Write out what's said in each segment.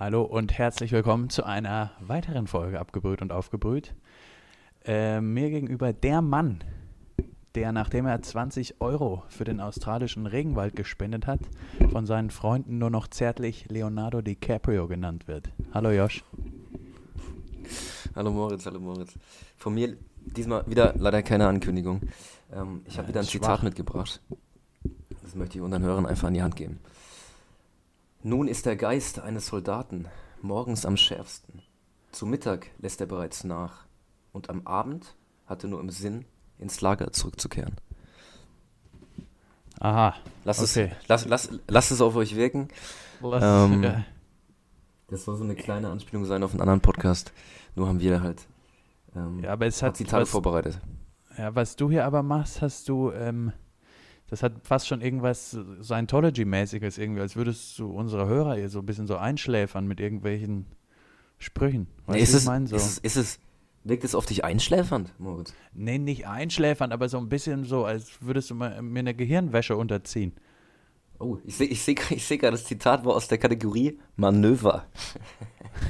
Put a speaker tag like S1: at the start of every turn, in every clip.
S1: Hallo und herzlich willkommen zu einer weiteren Folge Abgebrüht und Aufgebrüht. Äh, mir gegenüber der Mann, der nachdem er 20 Euro für den australischen Regenwald gespendet hat, von seinen Freunden nur noch zärtlich Leonardo DiCaprio genannt wird. Hallo Josh.
S2: Hallo Moritz, hallo Moritz. Von mir diesmal wieder leider keine Ankündigung. Ähm, ich habe
S1: Ja,
S2: wieder ein Zitat
S1: schwach.
S2: mitgebracht. Das möchte ich unseren Hörern einfach an die Hand geben. Nun ist der Geist eines Soldaten morgens am schärfsten. Zu Mittag lässt er bereits nach. Und am Abend hat er nur im Sinn, ins Lager zurückzukehren.
S1: Aha.
S2: Lasst,
S1: Okay.
S2: es, lass, lass, lasst es auf euch wirken.
S1: Lass,
S2: Ähm,
S1: ja,
S2: Das soll so eine kleine Anspielung sein auf einen anderen Podcast. Nur haben wir halt ähm,
S1: ja, aber es hat
S2: Zitate
S1: was,
S2: vorbereitet.
S1: ja, was du hier aber machst, hast du, ähm, das hat fast schon irgendwas Scientology-mäßiges irgendwie, als würdest du unsere Hörer hier so ein bisschen so einschläfern mit irgendwelchen Sprüchen. Weißt
S2: Nee, ist, es,
S1: ich mein? so.
S2: ist, es, ist es, wirkt es auf dich einschläfernd, Moritz?
S1: Nee, nicht einschläfern, aber so ein bisschen so, als würdest du mir eine Gehirnwäsche unterziehen.
S2: Oh, ich sehe ich seh, ich seh gerade, das Zitat war aus der Kategorie Manöver.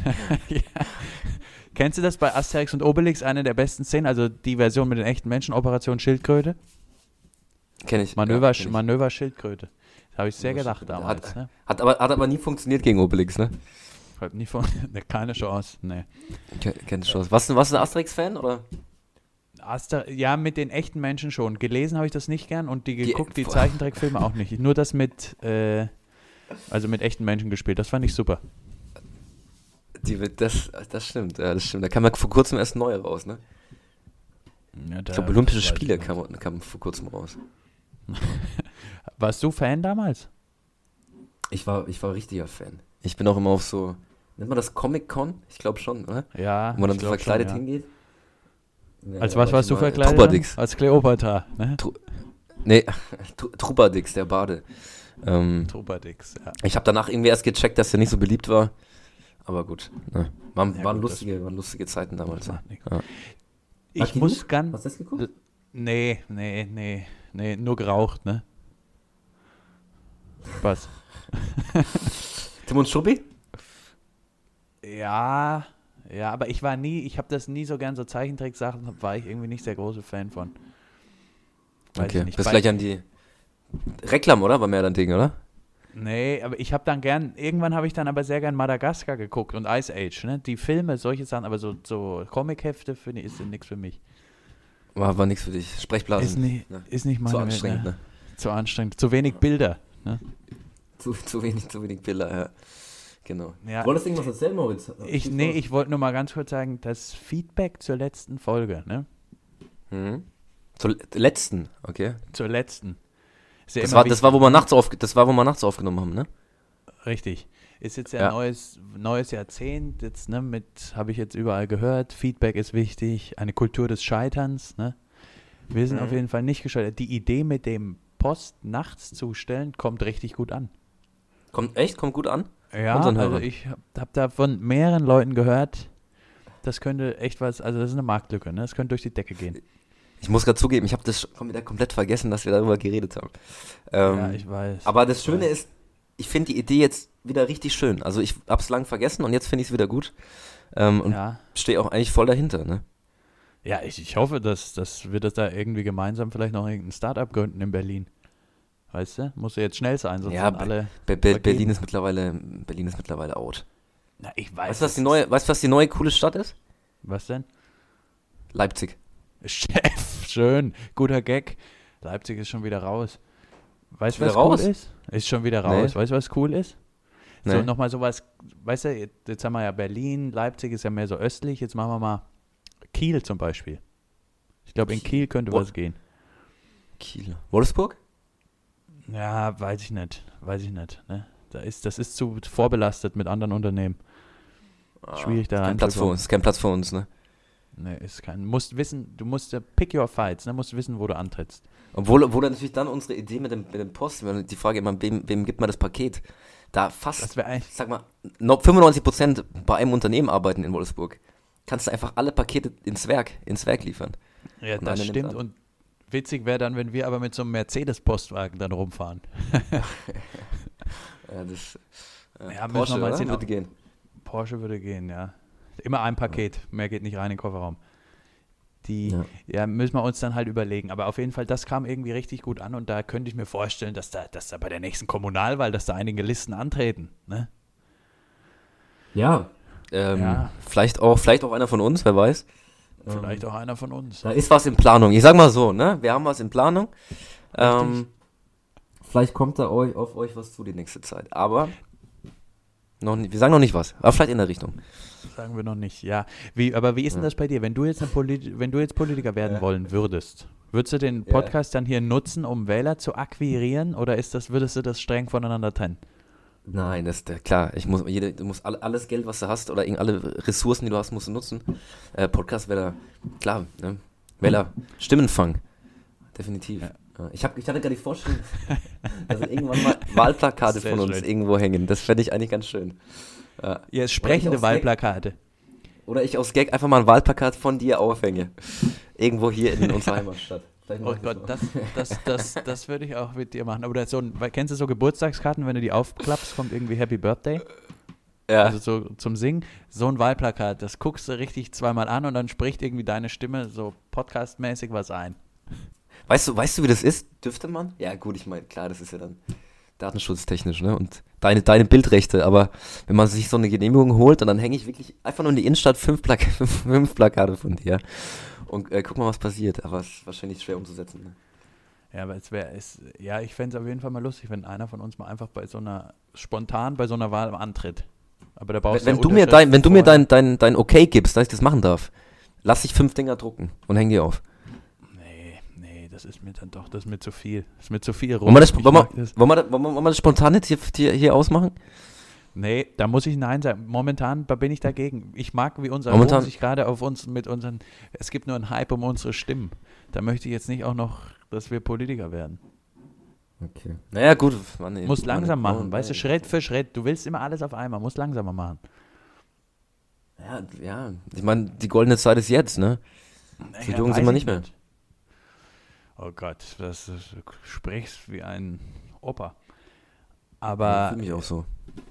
S1: ja. Kennst du das bei Asterix und Obelix, eine der besten Szenen, also die Version mit den echten Menschen, Operation Schildkröte?
S2: Kenn ich.
S1: Manöver,
S2: ja, kenn ich.
S1: Manöver Schildkröte. Das habe ich sehr gedacht damals.
S2: Hat-
S1: ne?
S2: Hat aber, hat aber nie funktioniert gegen Obelix, ne?
S1: Hab nie ne, keine Chance, ne.
S2: Ke- Kennt Chance. Was, was ist ein Asterix-Fan, oder?
S1: Aster, ja, mit den echten Menschen schon. Gelesen habe ich das nicht gern und die
S2: Die-
S1: geguckt, die
S2: boah.
S1: Zeichentrickfilme auch nicht. Nur das mit, äh, also mit echten Menschen gespielt. Das fand ich super.
S2: Die, das, das stimmt, ja, das stimmt. Da kam ja vor kurzem erst neu raus, ne?
S1: Ja,
S2: Ich
S1: da-
S2: glaube, Olympische Spiele kamen kam vor kurzem raus.
S1: Warst du Fan damals?
S2: Ich war, ich war richtiger Fan. Ich bin auch immer auf so, nennt man das Comic-Con? Ich glaube schon, oder?
S1: Ja.
S2: Wo man dann so verkleidet
S1: schon, ja.
S2: hingeht. Ja,
S1: Als was
S2: war
S1: warst du verkleidet?
S2: Trubadix.
S1: Als Kleopatra, ne?
S2: Nee, Tru- Trubadix, der Bade. Ähm,
S1: Trubadix, ja.
S2: ich habe danach irgendwie erst gecheckt, dass der nicht so beliebt war. Aber gut, ne. waren,
S1: Ja,
S2: waren,
S1: gut,
S2: lustige, waren lustige Zeiten damals. Ja.
S1: Ich
S2: Lucky
S1: muss ganz.
S2: Hast du das geguckt?
S1: Nee, nee, nee, nee, nur geraucht, ne? Was?
S2: Tim und Struppi?
S1: Ja, ja, aber ich war nie, ich habe das nie so gern so Zeichentricksachen, war ich irgendwie nicht der große Fan von. Weiß
S2: Okay,
S1: ich nicht.
S2: bis
S1: Bei-
S2: gleich an die Reklam, oder? War mehr dein Ding, oder?
S1: Nee, aber ich habe dann gern, irgendwann habe ich dann aber sehr gern Madagaskar geguckt und Ice Age, ne? Die Filme, solche Sachen, aber so, so Comichefte finde ich, ist nichts für mich.
S2: War, war nichts für dich. Sprechblasen.
S1: Ist nicht,
S2: ne?
S1: ist nicht meine
S2: Zu
S1: Welt,
S2: anstrengend,
S1: ne?
S2: ne?
S1: Zu anstrengend. Zu wenig Bilder. Ne?
S2: Zu, zu wenig, zu wenig Bilder, ja. Genau.
S1: Ja.
S2: Wolltest du irgendwas erzählen, Moritz?
S1: Ich, nee, ich wollte nur mal ganz kurz sagen, das Feedback zur letzten Folge, ne?
S2: Mhm. Zur letzten, okay.
S1: Zur letzten. Ja
S2: Das war, das war, wo wir nachts auf, das war, wo wir nachts aufgenommen haben, ne?
S1: Richtig. Ist jetzt ja,
S2: Ja.
S1: neues neues Jahrzehnt jetzt ne mit habe ich jetzt überall gehört. Feedback ist wichtig, eine Kultur des Scheiterns, ne? Wir sind
S2: Mhm.
S1: auf jeden Fall nicht gescheitert. Die Idee mit dem Post nachts zu stellen kommt richtig gut an.
S2: Kommt echt, kommt gut an.
S1: Ja,
S2: Unseren
S1: also ich habe hab da von mehreren Leuten gehört, das könnte echt was, also das ist eine Marktlücke, ne? Das könnte durch die Decke gehen.
S2: Ich muss gerade zugeben, ich habe das schon wieder komplett vergessen, dass wir darüber geredet haben. Ähm,
S1: ja, ich weiß.
S2: aber das Schöne
S1: weiß.
S2: ist, ich finde die Idee jetzt wieder richtig schön. Also ich hab's lang vergessen und jetzt finde ich es wieder gut. Ähm, und
S1: ja.
S2: stehe auch eigentlich voll dahinter, ne?
S1: Ja, ich, ich hoffe, dass, dass wir das da irgendwie gemeinsam vielleicht noch irgendein Startup gründen in Berlin. Weißt du? Muss ja jetzt schnell sein, sonst
S2: Ja, Be-
S1: alle.
S2: Be Be
S1: Vergeben.
S2: Berlin ist mittlerweile, Berlin ist mittlerweile out.
S1: Na, ich weiß.
S2: Weißt du, was
S1: es
S2: die
S1: ist-
S2: neue, weißt, du, was die neue coole Stadt ist?
S1: Was denn?
S2: Leipzig.
S1: Chef, schön. Guter Gag. Leipzig ist schon wieder raus. Weißt du, was
S2: raus?
S1: cool ist? Ist schon wieder
S2: Nee.
S1: raus. Weißt du, was cool ist? So,
S2: Nee.
S1: nochmal sowas. Weißt du, jetzt, jetzt haben wir ja Berlin, Leipzig ist ja mehr so östlich. Jetzt machen wir mal Kiel zum Beispiel. Ich glaube, in Kiel könnte
S2: Wo-
S1: was gehen.
S2: Kiel. Wolfsburg?
S1: Ja, weiß ich nicht. Weiß ich nicht. Ne? Da ist, das ist zu vorbelastet mit anderen Unternehmen. Schwierig da
S2: Ah, ist kein Platz für uns, kein Platz für uns, ne?
S1: Ne, ist kein. Musst wissen, du musst pick your fights, ne? Musst wissen, wo du antrittst.
S2: Obwohl, obwohl natürlich dann unsere Idee mit dem, mit dem Post, wenn die Frage immer, wem, wem gibt man das Paket? Da fast,
S1: Das wäre eigentlich.
S2: sag mal, noch 95% bei einem Unternehmen arbeiten in Wolfsburg. Kannst du einfach alle Pakete ins Werk, ins Werk liefern.
S1: Ja,
S2: Und
S1: das stimmt. Und witzig wäre dann, wenn wir aber mit so einem Mercedes-Postwagen dann rumfahren.
S2: Ja, das, äh,
S1: Ja,
S2: Porsche,
S1: sehen,
S2: Würde gehen.
S1: Porsche würde gehen, ja. Immer ein Paket, mehr geht nicht rein in den Kofferraum. Die, ja. ja. müssen wir uns dann halt überlegen. Aber auf jeden Fall, das kam irgendwie richtig gut an und da könnte ich mir vorstellen, dass da, dass da bei der nächsten Kommunalwahl, dass da einige Listen antreten. Ne?
S2: Ja, ähm, ja. Vielleicht, auch, vielleicht auch einer von uns, wer weiß.
S1: Vielleicht ähm, auch einer von uns.
S2: Da ist was in Planung. Ich sag mal so, ne? Wir haben was in Planung. Ähm, vielleicht kommt da euch, auf euch was zu die nächste Zeit. Aber noch nicht, wir sagen noch nicht was, aber vielleicht in der Richtung.
S1: Sagen wir noch nicht, ja. Wie, aber wie ist denn das bei dir? Wenn du jetzt, wenn du jetzt Politiker werden ja. wollen würdest, würdest du den Podcast ja. dann hier nutzen, um Wähler zu akquirieren oder ist das, würdest du das streng voneinander trennen?
S2: Nein, das ist klar. Ich muss, jede, du musst alles Geld, was du hast, oder alle Ressourcen, die du hast, musst du nutzen. Äh, Podcast wäre klar, ne? Wähler, Stimmenfang. Definitiv. Ja. Ich, hab, ich hatte gerade die Vorstellung, dass irgendwann mal Wahlplakate von uns schön. irgendwo hängen. Das fände ich eigentlich ganz schön.
S1: Ja, sprechende Wahlplakate.
S2: oder ich aus Gag einfach mal ein Wahlplakat von dir aufhänge. Irgendwo hier in unserer Heimatstadt.
S1: Oh Gott, das, das, das, das würde ich auch mit dir machen. Oder so ein, kennst du so Geburtstagskarten, wenn du die aufklappst, kommt irgendwie Happy Birthday? Ja. Also so zum Singen. So ein Wahlplakat, das guckst du richtig zweimal an und dann spricht irgendwie deine Stimme so podcastmäßig was ein.
S2: Weißt du, weißt du, wie das ist? Dürfte man? Ja, gut, ich meine, klar, das ist ja dann datenschutztechnisch, ne? Und deine, deine Bildrechte, aber wenn man sich so eine Genehmigung holt und dann hänge ich wirklich einfach nur in die Innenstadt fünf, Plak fünf Plakate von dir und äh, guck mal, was passiert. Aber es ist wahrscheinlich schwer umzusetzen. Ne?
S1: Ja, aber es wäre, ja, ich fände es auf jeden Fall mal lustig, wenn einer von uns mal einfach bei so einer, spontan bei so einer Wahl antritt. Aber da brauchst
S2: wenn, wenn du mir dein, Wenn du mir dein, dein, dein Okay gibst, dass ich das machen darf, lass ich fünf Dinger drucken und häng die auf.
S1: Das ist mir dann doch, das ist mir zu viel. Das ist mir zu viel
S2: rum. Wollen wir das, wollen wir, wollen wir, wollen wir das spontan jetzt hier, hier, hier ausmachen?
S1: Nee, da muss ich Nein sagen. Momentan bin ich dagegen. Ich mag, wie unser Momentan sich gerade auf uns mit unseren. Es gibt nur einen Hype um unsere Stimmen. Da möchte ich jetzt nicht auch noch, dass wir Politiker werden.
S2: Okay. Naja, gut.
S1: Muss langsam machen, oh, weißt du, Schritt für Schritt. Du willst immer alles auf einmal, muss langsamer machen.
S2: Ja, ja. Ich meine, die goldene Zeit ist jetzt, ne? Naja, so jung sind wir nicht mehr.
S1: Oh Gott, das, du sprichst wie ein Opa. Aber. Ja,
S2: fühle mich auch so.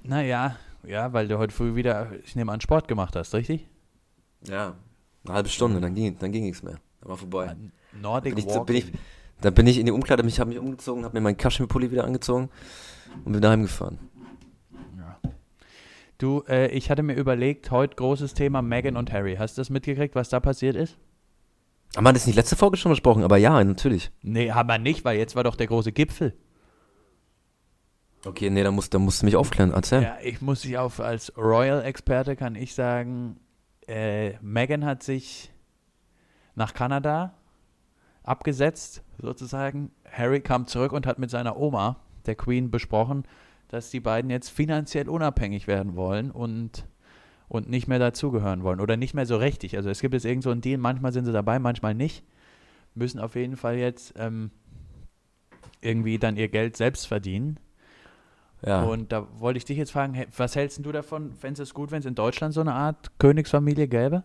S1: Naja, ja, weil du heute früh wieder, ich nehme an, Sport gemacht hast, richtig?
S2: Ja, eine halbe Stunde, dann ging dann ging nichts mehr. Dann war vorbei.
S1: Nordic
S2: bin ich, bin ich, Dann bin ich in die Umkleide, mich habe mich umgezogen, habe mir meinen Kaschmirpulli wieder angezogen und bin daheim gefahren.
S1: Ja. Du, äh, ich hatte mir überlegt, heute großes Thema Megan und Harry. Hast du das mitgekriegt, was da passiert ist?
S2: Haben wir das nicht letzte Folge schon besprochen? Aber ja, natürlich.
S1: Nee, haben wir nicht, weil jetzt war doch der große Gipfel.
S2: Okay, nee, da musst, da musst du mich aufklären. Erzähl.
S1: Ja, ich muss dich auf, als Royal-Experte kann ich sagen, äh, Meghan hat sich nach Kanada abgesetzt, sozusagen. Harry kam zurück und hat mit seiner Oma, der Queen, besprochen, dass die beiden jetzt finanziell unabhängig werden wollen und, und nicht mehr dazugehören wollen. Oder nicht mehr so richtig. Also es gibt jetzt irgend so einen Deal, manchmal sind sie dabei, manchmal nicht. Müssen auf jeden Fall jetzt ähm, irgendwie dann ihr Geld selbst verdienen. Ja. Und da wollte ich dich jetzt fragen, was hältst du davon? Du es gut, wenn es in Deutschland so eine Art Königsfamilie gäbe?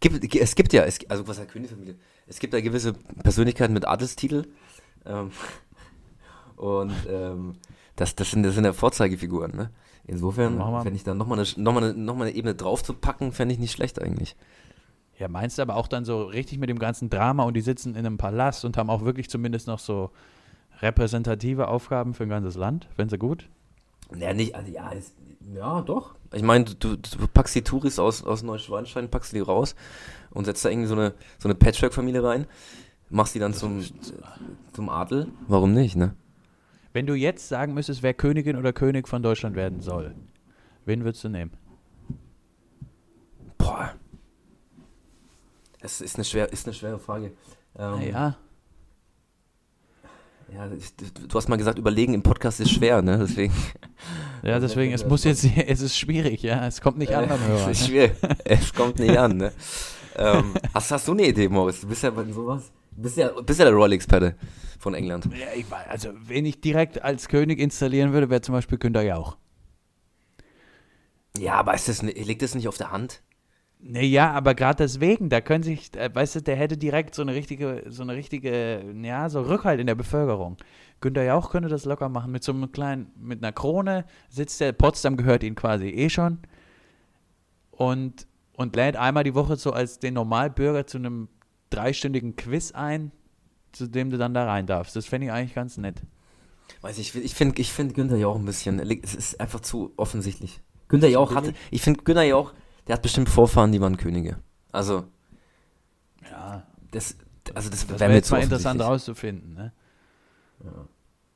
S2: Gibt, es gibt ja, es, also was heißt Königsfamilie? Es gibt ja gewisse Persönlichkeiten mit Adelstitel. Ähm, und ähm, das, das, sind, das sind ja Vorzeigefiguren, ne? Insofern fände ich da nochmal eine, noch eine, noch eine Ebene drauf zu packen, fände ich nicht schlecht eigentlich.
S1: Ja, meinst du aber auch dann so richtig mit dem ganzen Drama und die sitzen in einem Palast und haben auch wirklich zumindest noch so repräsentative Aufgaben für ein ganzes Land? Fänden Sie gut?
S2: Ja, nicht, also ja, ist, ja, doch. Ich meine, du, du, packst die Touris aus, aus Neuschwanstein, packst die raus und setzt da irgendwie so eine, so eine Patchwork-Familie rein, machst die dann zum, zum Adel. Warum nicht, ne?
S1: Wenn du jetzt sagen müsstest, wer Königin oder König von Deutschland werden soll, wen würdest du nehmen?
S2: Boah. Das ist eine, schwer, ist eine schwere Frage.
S1: Ähm, naja.
S2: Ja, du hast mal gesagt, überlegen im Podcast ist schwer, ne? Deswegen.
S1: Ja, deswegen, es muss jetzt, es ist schwierig, ja. Es kommt nicht an beim
S2: Hörer. Es ist schwierig. es kommt nicht an, ne? ähm, hast, hast du eine Idee, Moritz? Du bist ja bei sowas. Bist ja, bist ja der Royal-Experte von England.
S1: Ja, ich also, wen ich direkt als König installieren würde, wäre zum Beispiel Günther Jauch.
S2: Ja, aber ist das, liegt das nicht auf der Hand?
S1: Naja, aber gerade deswegen, da können sich, äh, weißt du, der hätte direkt so eine richtige, so eine richtige, ja, so Rückhalt in der Bevölkerung. Günter Jauch könnte das locker machen mit so einem kleinen, mit einer Krone sitzt der, Potsdam gehört ihm quasi eh schon und, und lädt einmal die Woche so als den Normalbürger zu einem dreistündigen Quiz ein, zu dem du dann da rein darfst. Das fände ich eigentlich ganz nett.
S2: Weiß ich, ich finde ich find Günther Jauch ein bisschen, es ist einfach zu offensichtlich. Günther Jauch hatte, ich finde Günther Jauch, der hat bestimmt Vorfahren, die waren Könige. Also,
S1: Ja,
S2: das, also das,
S1: das
S2: wäre
S1: jetzt mal interessant rauszufinden, ne?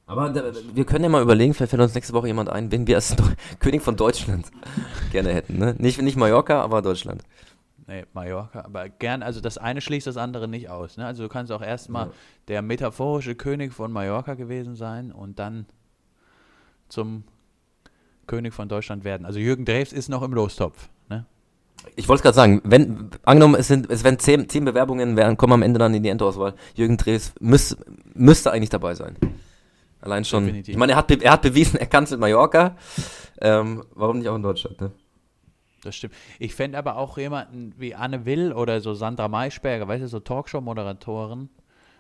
S2: Aber da, wir können ja mal überlegen, vielleicht fällt uns nächste Woche jemand ein, wen wir als König von Deutschland gerne hätten. Ne? Nicht, nicht Mallorca, aber Deutschland.
S1: Nee, Mallorca, aber gern, also das eine schließt das andere nicht aus. Ne? Also du kannst auch erstmal
S2: Ja.
S1: der metaphorische König von Mallorca gewesen sein und dann zum König von Deutschland werden. Also Jürgen Drews ist noch im Lostopf. Ne?
S2: Ich wollte es gerade sagen, wenn, angenommen, es, sind, es werden zehn, zehn Bewerbungen, werden, kommen am Ende dann in die Endauswahl. Jürgen Drews müß, müsste eigentlich dabei sein. Allein schon.
S1: Definitiv.
S2: Ich meine, er hat, er hat bewiesen, er kann es mit Mallorca. Ähm, warum nicht auch in Deutschland? Ne?
S1: Das stimmt. Ich fände aber auch jemanden wie Anne Will oder so Sandra Maischberger, weißt du, so Talkshow-Moderatoren,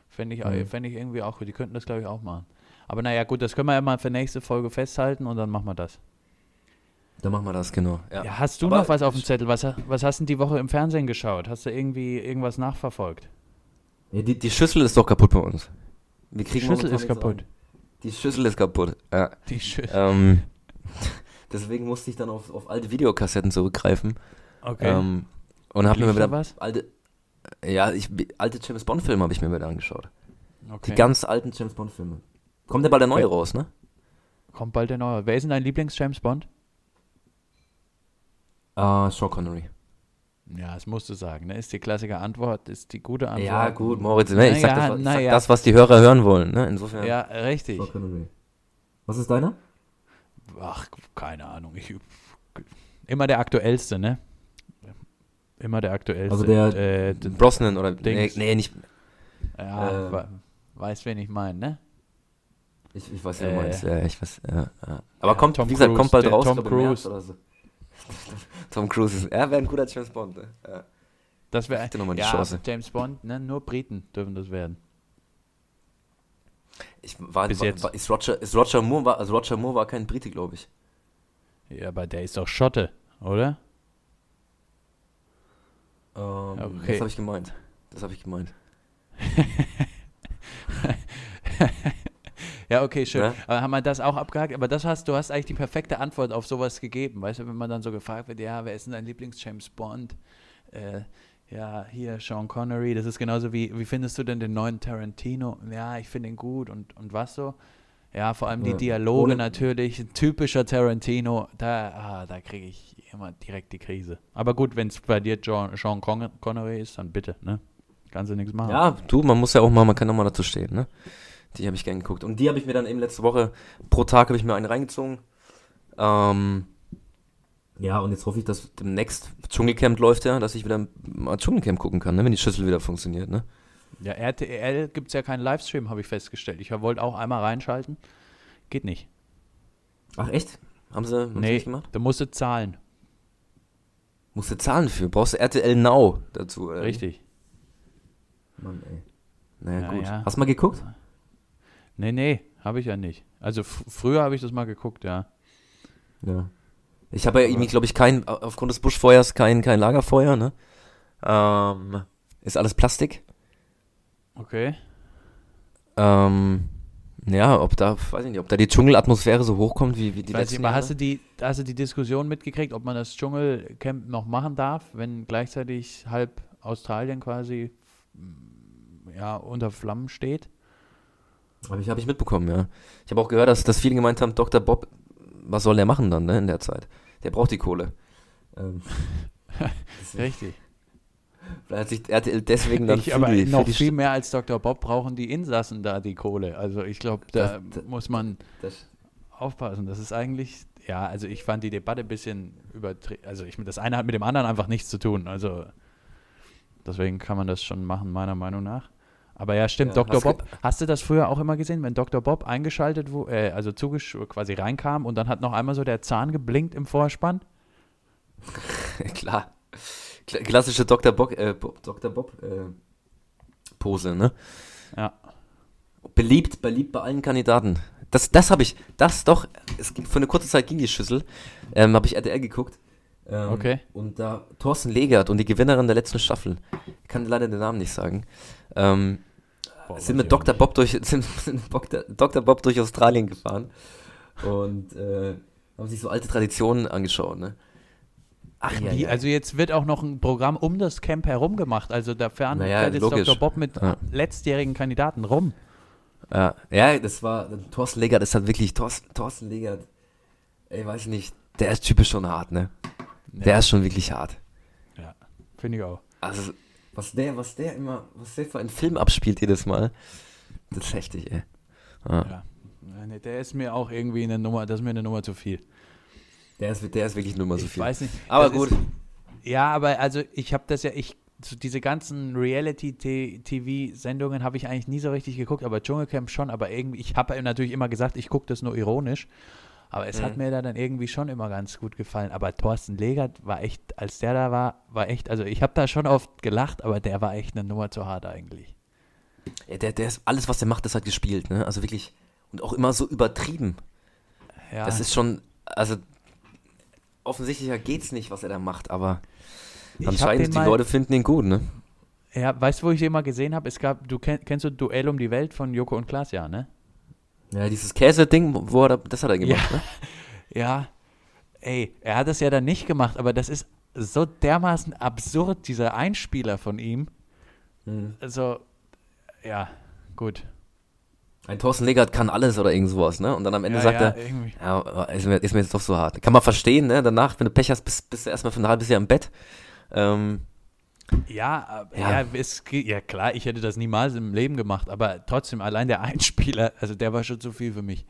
S1: fände ich,
S2: Mhm.
S1: fänd ich irgendwie auch gut. Die könnten das, glaube ich, auch machen. Aber naja, gut, das können wir ja mal für nächste Folge festhalten und dann machen wir das.
S2: Dann machen wir das, genau.
S1: Ja,
S2: Ja.
S1: hast du
S2: Aber-
S1: noch was auf dem Zettel? Was, was hast du denn die Woche im Fernsehen geschaut? Hast du irgendwie irgendwas nachverfolgt?
S2: Ja, die, die Schüssel ist doch kaputt bei uns. Wir
S1: Die
S2: kriegen
S1: Schüssel
S2: momentan
S1: ist kaputt.
S2: Die Schüssel ist kaputt. Ja.
S1: Die Schüssel.
S2: Ähm, deswegen musste ich dann auf, auf alte Videokassetten zurückgreifen.
S1: Okay.
S2: Ähm, und habe mir wieder
S1: was?
S2: alte, ja, ich, alte James Bond Filme habe ich mir wieder angeschaut.
S1: okay.
S2: Die ganz alten James Bond Filme. Kommt ja bald der neue
S1: Ja.
S2: raus, ne?
S1: Kommt bald der neue. Wer ist denn dein Lieblings-James Bond?
S2: Ah, Sean Connery.
S1: Ja, das musst du sagen. Ne? Ist die klassische Antwort, ist die gute Antwort.
S2: Ja, gut, Moritz, ne? ich, sag,
S1: Naja,
S2: das, was- ich sag
S1: naja.
S2: das, was die Hörer hören wollen, ne? Insofern.
S1: Ja, richtig.
S2: Was ist deiner?
S1: Ach, keine Ahnung. Ich, immer der aktuellste, ne? Immer der aktuellste.
S2: Also der
S1: äh,
S2: Brosnan oder. Nee,
S1: Dings.
S2: nee, nicht.
S1: ja,
S2: äh,
S1: weiß, wen ich meine, ne?
S2: Ich, ich weiß, du
S1: Äh,
S2: meinst. Ja, ich weiß. Ja, ja. Aber
S1: Ja,
S2: kommt,
S1: Tom
S2: wie gesagt,
S1: Cruise,
S2: kommt bald raus.
S1: Tom Cruise.
S2: Oder so. Tom Cruise ist. Er wäre ein guter James Bond, ne? Ja.
S1: Das wäre
S2: Gib dir noch mal die
S1: ja,
S2: Chance.
S1: James Bond, ne? Nur Briten dürfen das werden.
S2: Ich war,
S1: Bis jetzt.
S2: War, ist, Roger, ist Roger Moore, war, also Roger Moore war kein Brite, glaube ich.
S1: Ja, aber der ist doch Schotte, oder?
S2: Ähm,
S1: Okay.
S2: Das habe ich gemeint. Das habe ich gemeint.
S1: Ja, okay, schön.
S2: Ja?
S1: Aber haben wir das auch abgehakt? Aber das hast, du hast eigentlich die perfekte Antwort auf sowas gegeben. Weißt du, wenn man dann so gefragt wird, ja, wer ist denn dein Lieblings-James Bond? Äh, ja, hier Sean Connery. Das ist genauso wie, wie findest du denn den neuen Tarantino? Ja, ich finde ihn gut und, und was so? Ja, vor allem die. Dialoge natürlich. Ein typischer Tarantino. Da, ah, da kriege ich immer direkt die Krise. Aber gut, wenn es bei dir John, Sean Con Connery ist, dann bitte, ne? Kannst du nichts machen.
S2: Ja, du, man muss ja auch mal, man kann auch mal dazu stehen, ne? Die habe ich gern geguckt. Und die habe ich mir dann eben letzte Woche, pro Tag habe ich mir einen reingezogen. Ähm, ja, und jetzt hoffe ich, dass demnächst Dschungelcamp läuft ja, dass ich wieder mal Dschungelcamp gucken kann, ne? wenn die Schüssel wieder funktioniert, ne?
S1: Ja, RTL gibt es ja keinen Livestream, habe ich festgestellt. Ich wollte auch einmal reinschalten. Geht nicht.
S2: Ach echt? Haben sie, haben sie
S1: Nee,
S2: nicht gemacht?
S1: da musst du zahlen.
S2: Musst du zahlen für. Brauchst du RTL Now dazu. wie?
S1: Richtig.
S2: Mann, ey. Naja,
S1: Ja,
S2: gut.
S1: ja.
S2: Hast du mal geguckt?
S1: Nee, nee, habe ich ja nicht. Also f- früher habe ich das mal geguckt, ja.
S2: Ja. Ich habe ja irgendwie, glaube ich, kein, aufgrund des Buschfeuers kein, kein Lagerfeuer, ne? Ähm, ist alles Plastik.
S1: Okay.
S2: Ähm, ja, ob da, weiß ich nicht, ob da die Dschungelatmosphäre so hochkommt wie, wie die
S1: Weiß
S2: letzten
S1: ich
S2: Jahre.
S1: hast du, die, hast du die Diskussion mitgekriegt, ob man das Dschungelcamp noch machen darf, wenn gleichzeitig halb Australien quasi mm, ja, unter Flammen steht?
S2: Habe ich, hab ich mitbekommen, ja. Ich habe auch gehört, dass, dass viele gemeint haben, Dr. Bob, was soll der machen dann, ne, in der Zeit? Der braucht die Kohle. Ähm,
S1: Richtig.
S2: vielleicht hat sich RTL deswegen dann
S1: Ich, aber
S2: die,
S1: noch viel mehr als Dr. Bob brauchen die Insassen da die Kohle. Also ich glaube, da
S2: Das- das-
S1: muss man
S2: das,
S1: aufpassen. Das ist eigentlich, ja, also ich fand die Debatte ein bisschen übertrieben. Also ich, das eine hat mit dem anderen einfach nichts zu tun. Also deswegen kann man das schon machen, meiner Meinung nach. Aber ja, stimmt,
S2: Ja,
S1: Dr.
S2: hast
S1: Bob, hast du das früher auch immer gesehen, wenn Dr. Bob eingeschaltet, wo, äh, also zugesch quasi reinkam und dann hat noch einmal so der Zahn geblinkt im Vorspann?
S2: klar. Kla- Klassische Dr. Bob, äh, Bob, Dr. Bob äh, Pose, ne?
S1: Ja.
S2: Beliebt, beliebt bei allen Kandidaten. Das, das habe ich, das doch, es ging, für eine kurze Zeit ging die Schüssel, ähm, habe ich RTL geguckt. Ähm,
S1: Okay.
S2: Und da Thorsten Legert und die Gewinnerin der letzten Staffel, ich kann leider den Namen nicht sagen, ähm,
S1: Boah,
S2: sind mit Dr. Bob durch, sind mit Dr. Dr. Bob durch Australien gefahren und äh, haben sich so alte Traditionen angeschaut, ne? Ach
S1: nicht. Wie? Also jetzt wird auch noch ein Programm um das Camp herum gemacht. Also da fährt
S2: Naja,
S1: jetzt
S2: logisch.
S1: Dr. Bob mit
S2: Ja.
S1: letztjährigen Kandidaten rum.
S2: Ja, ja, das war, Thorsten Legert ist halt wirklich, Thorsten, Thorsten Legert, ey, weiß ich nicht, der ist typisch schon hart, ne? Der ist schon wirklich hart.
S1: Ja, finde ich auch.
S2: Also, was der, was der immer, was der für einen Film abspielt jedes Mal, das ist heftig, ey. Ja.
S1: Ja. Nee, der ist mir auch irgendwie eine Nummer, das ist mir eine Nummer zu viel.
S2: Der, ist, der ist wirklich mal so
S1: ich
S2: viel.
S1: weiß nicht.
S2: Aber gut.
S1: Ist, ja, aber also ich habe das ja, ich, so diese ganzen Reality-TV-Sendungen habe ich eigentlich nie so richtig geguckt, aber Dschungelcamp schon, aber irgendwie, ich habe natürlich immer gesagt, ich gucke das nur ironisch. Aber es hat
S2: Mhm.
S1: mir da dann irgendwie schon immer ganz gut gefallen. Aber Thorsten Legert war echt, als der da war, war echt, also ich habe da schon oft gelacht, aber der war echt eine Nummer zu hart eigentlich.
S2: Ja, der, der ist, alles, was der macht, ist halt gespielt, ne? Also wirklich, und auch immer so übertrieben.
S1: Ja,
S2: Das ist schon, also, offensichtlicher geht's nicht, was er da macht, aber
S1: Ich
S2: anscheinend, die
S1: mal-
S2: Leute finden ihn gut, ne?
S1: ja, weißt du, wo ich den mal gesehen habe? Es gab, du kenn, kennst du Duell um die Welt von Joko und Klaas, ja, ne?
S2: Ja, dieses Käse-Ding, wo er da, das hat er gemacht, ne?
S1: Ja, ey, er hat es ja dann nicht gemacht, aber das ist so dermaßen absurd, dieser Einspieler von ihm.
S2: Mhm.
S1: Also, ja, gut.
S2: Ein Thorsten Legert kann alles oder irgend sowas, ne? Und dann am Ende
S1: ja,
S2: sagt
S1: ja,
S2: er,
S1: irgendwie.
S2: ja, ist mir, ist mir jetzt doch so hart. Kann man verstehen, ne? Danach, wenn du Pech hast, bist, bist du erstmal für ein halbes Jahr im Bett. Ähm,
S1: Ja, aber-
S2: Ja.
S1: ja. es, ja, klar, ich hätte das niemals im Leben gemacht, aber trotzdem, allein der Einspieler, also der war schon zu viel für mich.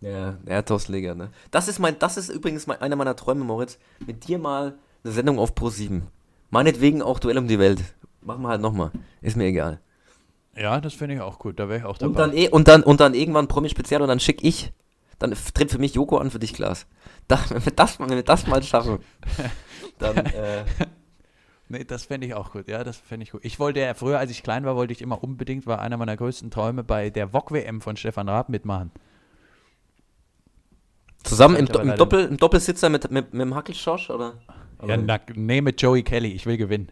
S2: ja, ja, Thorsten Legert, ne? Das ist mein, das ist übrigens mein, einer meiner Träume, Moritz. Mit dir mal eine Sendung auf Pro 7. Meinetwegen auch Duell um die Welt. Machen wir halt nochmal. Ist mir egal.
S1: Ja, das finde ich auch gut, da wäre ich auch
S2: Und
S1: dabei.
S2: dann, eh, und dann, und dann irgendwann Promi-Spezial und dann schick ich, dann tritt für mich Joko an, für dich Klaas. Da, wenn, wir das, wenn wir das mal schaffen, dann, äh,
S1: Nee, das fände ich auch gut. Ja, das fände ich gut. Ich wollte ja, früher, als ich klein war, wollte ich immer unbedingt, war einer meiner größten Träume, bei der VOG-WM von Stefan Raab mitmachen.
S2: zusammen im, im, Doppel, im Doppelsitzer mit, mit, mit dem Hackelschosch, oder?
S1: Ja, na, nee, mit Joey Kelly. Ich will gewinnen.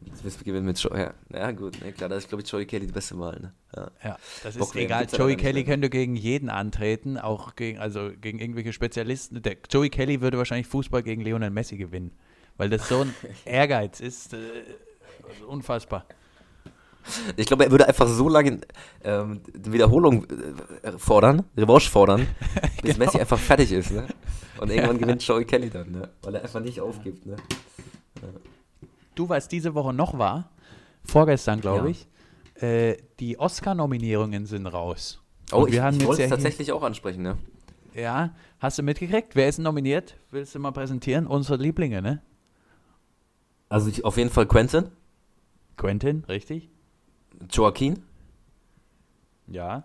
S2: Du gewinnen mit Joey. Ja, ja gut, ne, klar, da ist, glaube ich, Joey Kelly die beste Wahl. Ne? Ja.
S1: Ja, das ist egal. Joey Kelly könnte gegen jeden antreten, auch gegen, also gegen irgendwelche Spezialisten. Der Joey Kelly würde wahrscheinlich Fußball gegen Lionel Messi gewinnen, weil das so ein Ehrgeiz ist. Äh, also unfassbar.
S2: Ich glaube, er würde einfach so lange ähm, Wiederholung äh, fordern, Revanche fordern, bis
S1: Genau.
S2: Messi einfach fertig ist. Ne? Und irgendwann gewinnt Joey Kelly dann, ne? weil er einfach nicht aufgibt. Ne?
S1: Du, was diese Woche noch war, vorgestern glaube
S2: Ja.
S1: ich, äh, die Oscar-Nominierungen sind raus.
S2: Oh, ich, ich wollte es tatsächlich auch ansprechen. Ne?
S1: Ja, hast du mitgekriegt? Wer ist nominiert? Willst du mal präsentieren? Unsere Lieblinge, ne?
S2: Also ich, auf jeden Fall Quentin,
S1: Quentin, richtig?
S2: Joaquin
S1: Ja.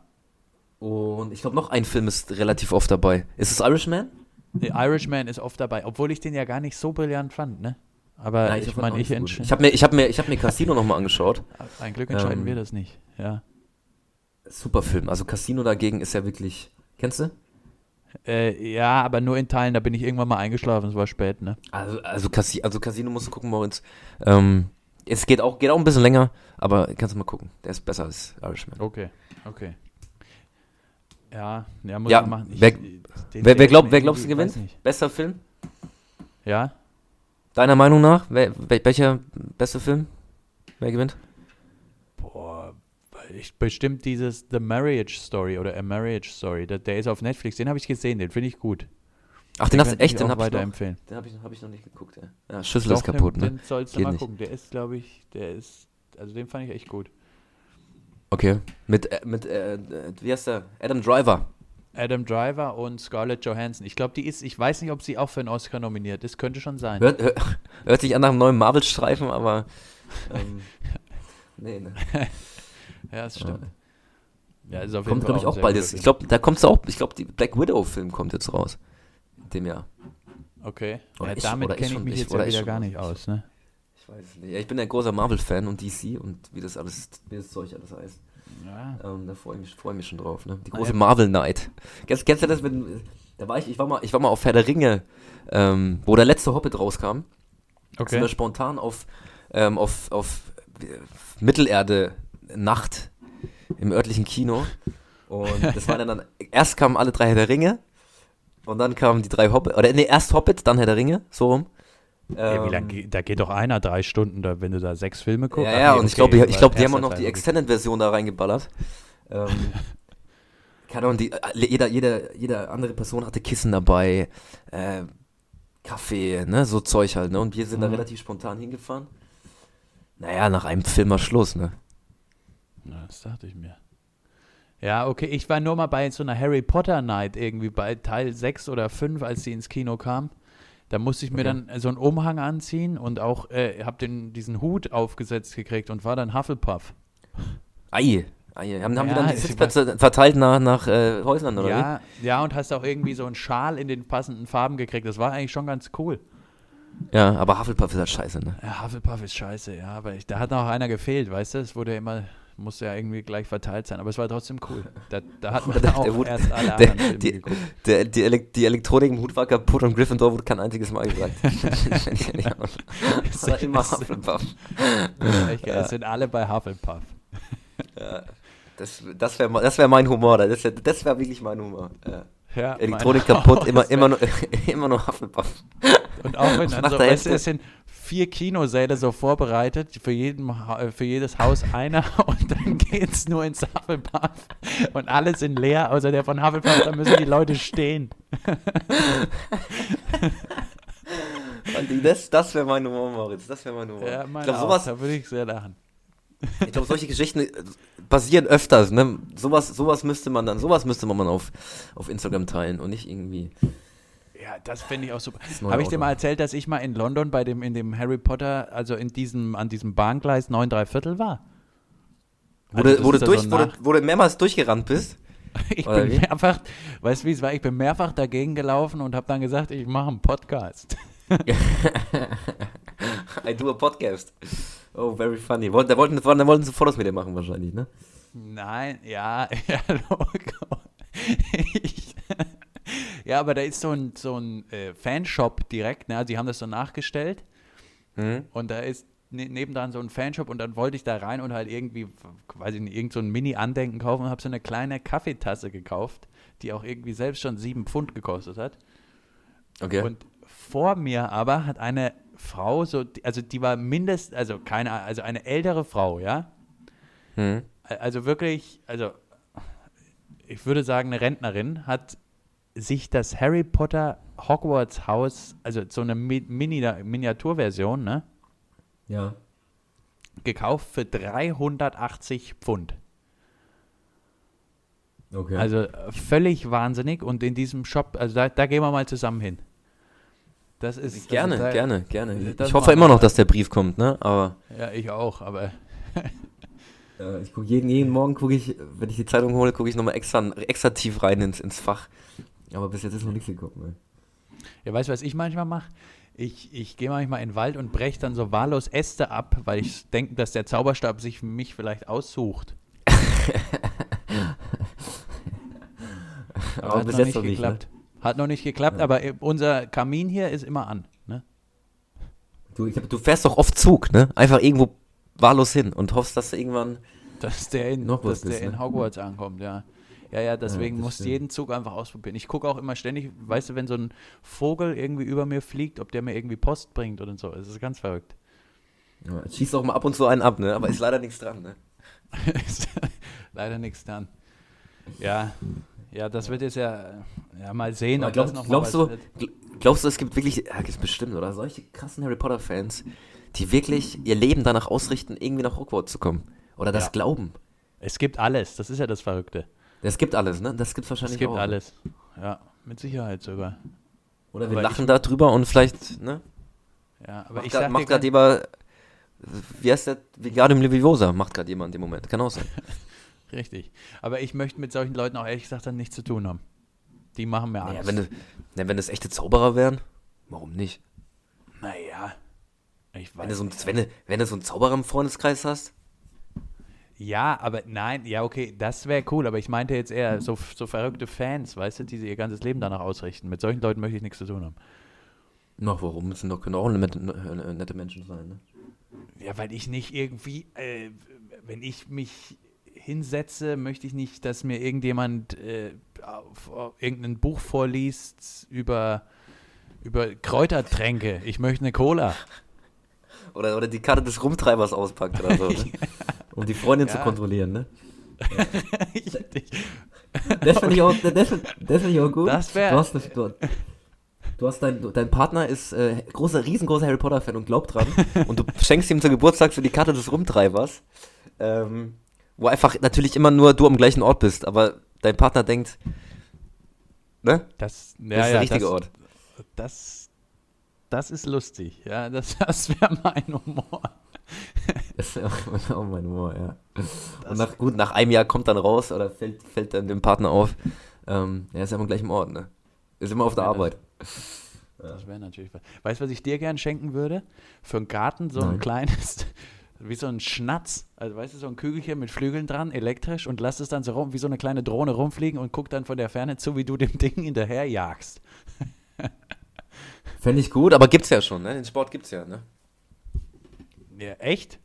S2: und ich glaube noch ein Film ist relativ oft dabei. Ist es Irishman?
S1: The Irishman ist oft dabei, obwohl ich den ja gar nicht so brillant fand, ne? Aber
S2: Nein,
S1: ich meine, ich,
S2: gut.
S1: entscheide.
S2: ich habe mir, ich hab mir, ich hab mir Casino nochmal angeschaut.
S1: Ein Glück entscheiden
S2: Ähm,
S1: wir das nicht. Ja.
S2: Super Film. Also Casino dagegen ist ja wirklich. Kennst du?
S1: Äh, ja, aber nur in Teilen, da bin ich irgendwann mal eingeschlafen, es war spät, ne?
S2: Also, also, Casi also Casino musst du gucken, Moritz. Ähm, es geht auch, geht auch ein bisschen länger, aber kannst du mal gucken. Der ist besser als Irishman.
S1: Okay, okay. Ja, ja, muss
S2: Ja,
S1: man machen. Ich,
S2: wer- Wer, wer, glaub, wer glaubst du gewinnt? Bester Film?
S1: Ja,
S2: Deiner Meinung nach? Wer, wel- welcher beste Film? Wer gewinnt?
S1: Ich, bestimmt dieses The Marriage Story oder A Marriage Story, der, der ist auf Netflix, den habe ich gesehen, den finde ich gut.
S2: Ach, den hast du echt, den
S1: auch
S2: hab ich noch, den hab ich, hab ich noch nicht geguckt. Ja, ja Schüssel ist
S1: Doch,
S2: kaputt,
S1: den,
S2: ne?
S1: Den sollst du
S2: Geht
S1: mal
S2: nicht.
S1: gucken. Der ist, glaube ich, der ist, also den fand ich echt gut.
S2: Okay. Mit, äh, mit äh, äh, wie heißt der? Adam Driver.
S1: Adam Driver und Scarlett Johansson. Ich glaube, die ist, ich weiß nicht, ob sie auch für einen Oscar nominiert ist. Könnte schon sein.
S2: Hört, hört, hört sich an nach einem neuen Marvel-Streifen, aber. Ähm, nee, ne.
S1: Ja, das stimmt. Ja, ist auf
S2: Kommt, glaube ich, auch bald. Jetzt, ich glaube, da kommt es auch. Ich glaube, die Black Widow-Film kommt jetzt raus. In dem Jahr.
S1: Okay.
S2: Oder
S1: Ja,
S2: ich-
S1: damit
S2: ich
S1: kenne ich mich
S2: ich-
S1: jetzt
S2: oder
S1: ja wieder gar nicht aus, ne?
S2: Ich weiß es nicht. Ja, ich bin ein großer Marvel-Fan und DC und wie das alles, wie das Zeug alles heißt.
S1: Ja.
S2: Ähm, da freue ich, mich- freu ich mich schon drauf, ne? Die
S1: Ah,
S2: große
S1: ja.
S2: Marvel Night. Kennst, kennst du das, wenn, da war ich, ich war mal, ich war mal auf Herr der Ringe, ähm, wo der letzte Hobbit rauskam. Sind wir
S1: Okay.
S2: spontan auf, ähm, auf, auf äh, Mittelerde Nacht im örtlichen Kino. Und das war dann, dann, erst kamen alle drei Herr der Ringe und dann kamen die drei Hobbit, oder nee, erst Hobbit, dann Herr der Ringe, so rum.
S1: Ja, wie
S2: Ähm,
S1: lang, da geht doch einer drei Stunden, da, wenn du da sechs Filme guckst.
S2: Ja, ja,
S1: nee,
S2: und ich
S1: okay,
S2: glaube, ich
S1: war
S2: glaube, die haben auch noch die. Extended-Version da reingeballert. Ähm, keine Ahnung, die, jeder, jeder, jede andere Person hatte Kissen dabei, äh, Kaffee, ne, so Zeug halt, ne, und wir sind da
S1: Mhm.
S2: relativ spontan hingefahren. Naja, nach einem Film war Schluss, ne.
S1: Ja, das dachte ich mir. Ja, okay, ich war nur mal bei so einer Harry Potter Night irgendwie bei Teil 6 oder 5, als die ins Kino kam. Da musste ich mir
S2: Okay.
S1: dann so einen Umhang anziehen und auch äh, habe den diesen Hut aufgesetzt gekriegt und war dann Hufflepuff.
S2: Ei, ei, haben, haben
S1: Ja,
S2: wir dann die Sitzplätze verteilt nach, nach äh, Häusern, oder
S1: Ja, ja, und hast auch irgendwie so einen Schal in den passenden Farben gekriegt. Das war eigentlich schon ganz cool.
S2: wie? Ja, aber Hufflepuff ist halt scheiße, ne.
S1: Ja, Hufflepuff ist scheiße, ja, aber ich, da hat noch einer gefehlt, weißt du? Es wurde ja immer, musste ja irgendwie gleich verteilt sein, aber es war trotzdem cool. Da, da hat man auch
S2: der wurde-
S1: erst alle
S2: der-
S1: anderen
S2: die-. Der, die, Elek die Elektronik im Hut war kaputt und Gryffindor wurde kein einziges Mal gesagt. das war immer Hufflepuff.
S1: Es sind alle bei Hufflepuff.
S2: Ja, das das wäre das wär mein Humor. Das wäre das wär wirklich mein Humor. Ja.
S1: Ja,
S2: Elektronik kaputt, immer, immer, nur, immer nur Hufflepuff.
S1: Und auch wenn
S2: Nach
S1: dann so,
S2: der
S1: weißt es sind vier Kinosäle so vorbereitet, für, jeden, Ha- für jedes Haus einer und dann geht's nur ins Hufflepuff und alle sind leer, außer der von Hufflepuff, da müssen die Leute stehen.
S2: Und Das, das wäre mein Humor, Moritz. Das wäre mein Humor.
S1: Ja,
S2: ich
S1: meine
S2: glaube,
S1: auch,
S2: sowas,
S1: da würde ich sehr lachen.
S2: ich glaub, solche Geschichten äh, passieren öfters. Ne? Sowas, sowas müsste man dann, sowas müsste man auf, auf Instagram teilen und nicht irgendwie.
S1: Ja, das finde ich auch super. Habe ich dir mal erzählt, dass ich mal in London bei dem, in dem Harry Potter, also in diesem, an diesem Bahngleis 9 3 Viertel war?
S2: Wo,
S1: Also
S2: wo, du
S1: so
S2: mehrmals durchgerannt bist.
S1: Ich
S2: Oder
S1: bin
S2: wie?
S1: mehrfach, weißt du wie es war? Ich bin mehrfach dagegen gelaufen und habe dann gesagt, ich mache einen Podcast.
S2: I do a podcast. Oh, very funny. Woll- Da wollten, da wollten sie Fotos mit dir machen wahrscheinlich, ne?
S1: Nein, ja, ja, Logo. Ich, ja, aber da ist so ein, so ein äh, Fanshop direkt, ne? Also die haben das so nachgestellt
S2: Mhm.
S1: und da ist ne, nebendran so ein Fanshop und dann wollte ich da rein und halt irgendwie, weiß ich nicht, irgend so ein Mini-Andenken kaufen und habe so eine kleine Kaffeetasse gekauft, die auch irgendwie selbst schon sieben Pfund gekostet hat.
S2: Okay.
S1: Und vor mir aber hat eine Frau, so, also die war mindest, also keine, also eine ältere Frau, ja,
S2: Mhm.
S1: also wirklich, also ich würde sagen, eine Rentnerin hat sich das Harry Potter Hogwarts Haus, also so eine Mi Mini Miniaturversion, ne,
S2: Ja.
S1: gekauft für 380 Pfund.
S2: Okay.
S1: Also äh, völlig wahnsinnig und in diesem Shop, also da, da gehen wir mal zusammen hin. Das ist
S2: gerne,
S1: also da,
S2: gerne, gerne.
S1: das
S2: Ich hoffe immer noch, dass der Brief kommt, ne? Aber
S1: Ja, ich auch, aber
S2: ich gucke jeden, jeden Morgen gucke ich, wenn ich die Zeitung hole, gucke ich nochmal extra, extra tief rein ins, ins Fach. Aber bis jetzt ist noch nichts gekommen, ne?
S1: Ja, weißt du, was ich manchmal mache? Ich, ich gehe manchmal in den Wald und breche dann so wahllos Äste ab, weil ich denke, dass der Zauberstab sich mich vielleicht aussucht.
S2: Aber
S1: hat
S2: bis
S1: noch
S2: jetzt
S1: nicht
S2: noch nicht, ne?
S1: geklappt. Hat noch nicht geklappt,
S2: Ja.
S1: aber äh, unser Kamin hier ist immer an. Ne?
S2: Du, hab, du fährst doch oft Zug, ne? Einfach irgendwo wahllos hin und hoffst, dass du irgendwann.
S1: Dass der in, dass der
S2: ist,
S1: in
S2: ne?
S1: Hogwarts ankommt, ja. Ja, ja, deswegen
S2: das
S1: musst du jeden Zug einfach ausprobieren. Ich gucke auch immer ständig, weißt du, wenn so ein Vogel irgendwie über mir fliegt, ob der mir irgendwie Post bringt oder so. Es ist ganz verrückt.
S2: Ja, schießt auch mal ab und zu einen ab, ne? Aber ist leider nichts dran, ne?
S1: Leider nichts dran. Ja, ja, das wird jetzt ja, ja mal sehen,
S2: Aber
S1: ob
S2: glaub,
S1: das noch
S2: glaubst,
S1: mal
S2: du, glaubst du, es gibt wirklich, ja, gibt's bestimmt, oder? Solche krassen Harry Potter-Fans, die wirklich ihr Leben danach ausrichten, irgendwie nach Hogwarts zu kommen. Oder das
S1: Ja.
S2: glauben.
S1: Es gibt alles, das ist ja das Verrückte.
S2: Das gibt alles, ne? Das gibt's wahrscheinlich
S1: Es gibt
S2: auch.
S1: alles. Ja, mit Sicherheit sogar.
S2: Oder wir
S1: Aber
S2: lachen da drüber und vielleicht, ne?
S1: Ja, aber
S2: Macht
S1: ich sag
S2: macht gerade jemand, wie heißt der? Vigadium Leviosa macht gerade jemand im Moment. Kann auch sein.
S1: richtig. Aber ich möchte mit solchen Leuten auch ehrlich gesagt dann nichts zu tun haben. Die machen mir
S2: Naja,
S1: Angst.
S2: wenn, ne, wenn das echte Zauberer wären, Warum nicht?
S1: Naja. Ich weiß
S2: Wenn du, so, ein- wenn, du, wenn du so einen Zauberer im Freundeskreis hast?
S1: Ja, aber nein, ja, okay, das wäre cool, aber ich meinte jetzt eher so, so verrückte Fans, weißt du, die sie ihr ganzes Leben danach ausrichten. Mit solchen Leuten möchte ich nichts zu tun haben.
S2: Na, warum? Das sind doch, können auch nette, äh, nette Menschen sein, ne?
S1: Ja, weil ich nicht irgendwie, äh, wenn ich mich hinsetze, möchte ich nicht, dass mir irgendjemand äh, auf, auf irgendein Buch vorliest über, über Kräutertränke. Ich möchte eine Cola.
S2: Oder, oder die Karte des Rumtreibers auspackt oder so, ne? Um die Freundin zu
S1: Ja.
S2: kontrollieren, ne? Das finde ich, auch- das das find ich auch gut.
S1: Das wär-
S2: Du hast, dein, dein Partner ist äh, großer, riesengroßer Harry Potter-Fan und glaubt dran. und du schenkst ihm zum Geburtstag so die Karte des Rumtreibers. Ähm, wo einfach natürlich immer nur du am gleichen Ort bist, aber dein Partner denkt, ne?
S1: das, ja,
S2: Das ist
S1: ja,
S2: der richtige
S1: das,
S2: Ort.
S1: Das, das ist lustig, ja, das, das wäre mein Humor.
S2: Das ist auch, mein Humor, ja.
S1: Das-
S2: und nach, gut, nach einem Jahr kommt dann raus oder fällt, fällt dann dem Partner auf, ähm, er ist ja am gleichen Ort, ne? Ist immer auf der
S1: Ja, das-
S2: Arbeit.
S1: Das wäre natürlich was. Weißt du, was ich dir gern schenken würde? Für einen Garten so ein
S2: Nein.
S1: kleines, wie so ein Schnatz. Also weißt du, so ein Kügelchen mit Flügeln dran, elektrisch und lass es dann so rum, wie so eine kleine Drohne rumfliegen und guck dann von der Ferne zu, wie du dem Ding hinterherjagst.
S2: Fände ich gut, aber gibt's ja schon, ne? Den Sport gibt's ja, ne?
S1: Ja, echt?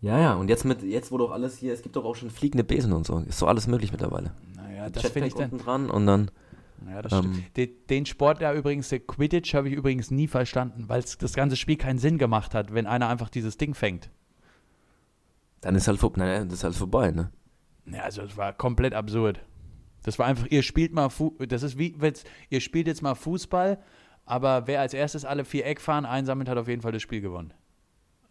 S2: Ja, ja, und jetzt mit, jetzt wo doch alles hier, es gibt doch auch schon fliegende Besen und so. Ist so alles möglich mittlerweile.
S1: Naja, das finde ich dann.
S2: unten dran und dann.
S1: Ja, das
S2: Ähm,
S1: stimmt. Den, den Sport da übrigens, der Quidditch, habe ich übrigens nie verstanden, weil das ganze Spiel keinen Sinn gemacht hat, wenn einer einfach dieses Ding fängt.
S2: Dann ist halt, nein, das ist halt vorbei, ne?
S1: Ja, also es war komplett absurd. Das war einfach, ihr spielt mal, Fu das ist wie, ihr spielt jetzt mal Fußball, aber wer als erstes alle vier Eckfahnen einsammelt, hat auf jeden Fall das Spiel gewonnen.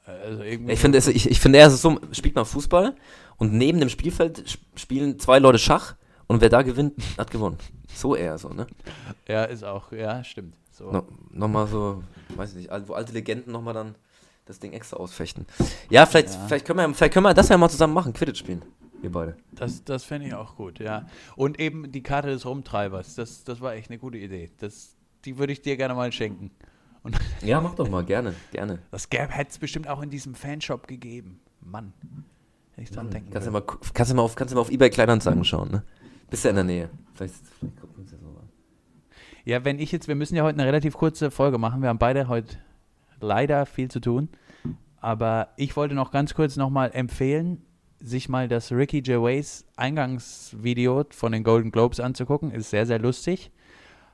S1: Also
S2: Ich finde, es, ich, ich finde eher so, spielt man Fußball und neben dem Spielfeld sp- spielen zwei Leute Schach und wer da gewinnt, hat gewonnen. So eher so, ne?
S1: ja, ist auch, ja, stimmt. So.
S2: No, nochmal so, weiß ich nicht, wo alte Legenden nochmal dann das Ding extra ausfechten. Ja, vielleicht,
S1: Ja.
S2: Vielleicht, können wir, vielleicht können wir das ja mal zusammen machen, Quidditch spielen. Wir beide.
S1: Das, das fände ich auch gut, ja. Und eben die Karte des Rumtreibers, das, das war echt eine gute Idee. Das, die würde ich dir gerne mal schenken. Und
S2: Ja, mach doch mal, gerne, gerne.
S1: das hätte es bestimmt auch in diesem Fanshop gegeben. Mann. Hätte ich dran denken
S2: Kannst du mal, kannst du mal auf, kannst du mal auf eBay Kleinanzeigen schauen, ne? Bist ja in der Nähe. Vielleicht, vielleicht gucken wir uns ja so an.
S1: Ja, wenn ich jetzt, wir müssen ja heute eine relativ kurze Folge machen. Wir haben beide heute leider viel zu tun. Aber ich wollte noch ganz kurz nochmal empfehlen, sich mal das Ricky Gervais Eingangsvideo von den Golden Globes anzugucken. Ist sehr, sehr lustig.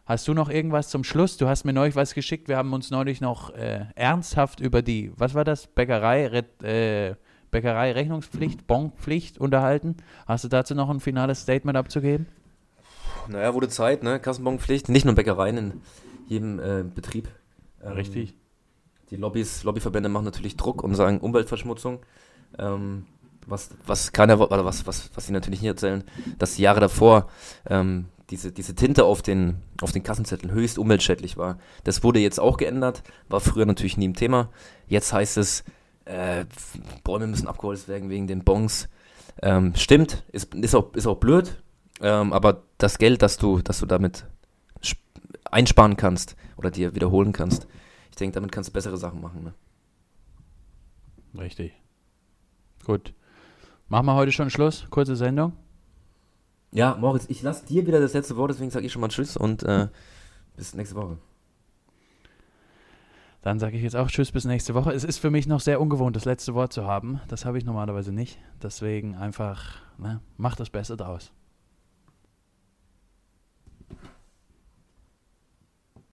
S1: Hast du noch irgendwas zum Schluss? Du hast mir neulich was geschickt. Wir haben uns neulich noch äh, ernsthaft über die, was war das? Bäckerei, äh, Bäckerei Rechnungspflicht, Bonpflicht unterhalten. Hast du dazu noch ein finales Statement abzugeben?
S2: Naja, wurde Zeit, ne? Kassenbonpflicht, nicht nur Bäckereien in jedem äh, Betrieb. Ähm,
S1: Richtig.
S2: Die Lobbys, Lobbyverbände machen natürlich Druck und sagen Umweltverschmutzung. Ähm, was, was keiner, oder was, was, was sie natürlich nicht erzählen, dass die Jahre davor ähm, diese, diese Tinte auf den, auf den Kassenzetteln höchst umweltschädlich war. Das wurde jetzt auch geändert, war früher natürlich nie ein Thema. Jetzt heißt es, äh, Bäume müssen abgeholzt werden wegen den Bons. Ähm, stimmt, ist, ist, auch, ist auch blöd, ähm, aber das Geld, das du, das du damit sp- einsparen kannst oder dir wiederholen kannst, ich denke, damit kannst du bessere Sachen machen. Ne?
S1: Richtig. Gut. Machen wir heute schon Schluss? Kurze Sendung.
S2: Ja, Moritz, ich lasse dir wieder das letzte Wort, deswegen sage ich schon mal Tschüss und äh, bis nächste Woche.
S1: Dann sage ich jetzt auch Tschüss bis nächste Woche. Es ist für mich noch sehr ungewohnt, das letzte Wort zu haben. Das habe ich normalerweise nicht. Deswegen einfach, ne, mach das Beste draus.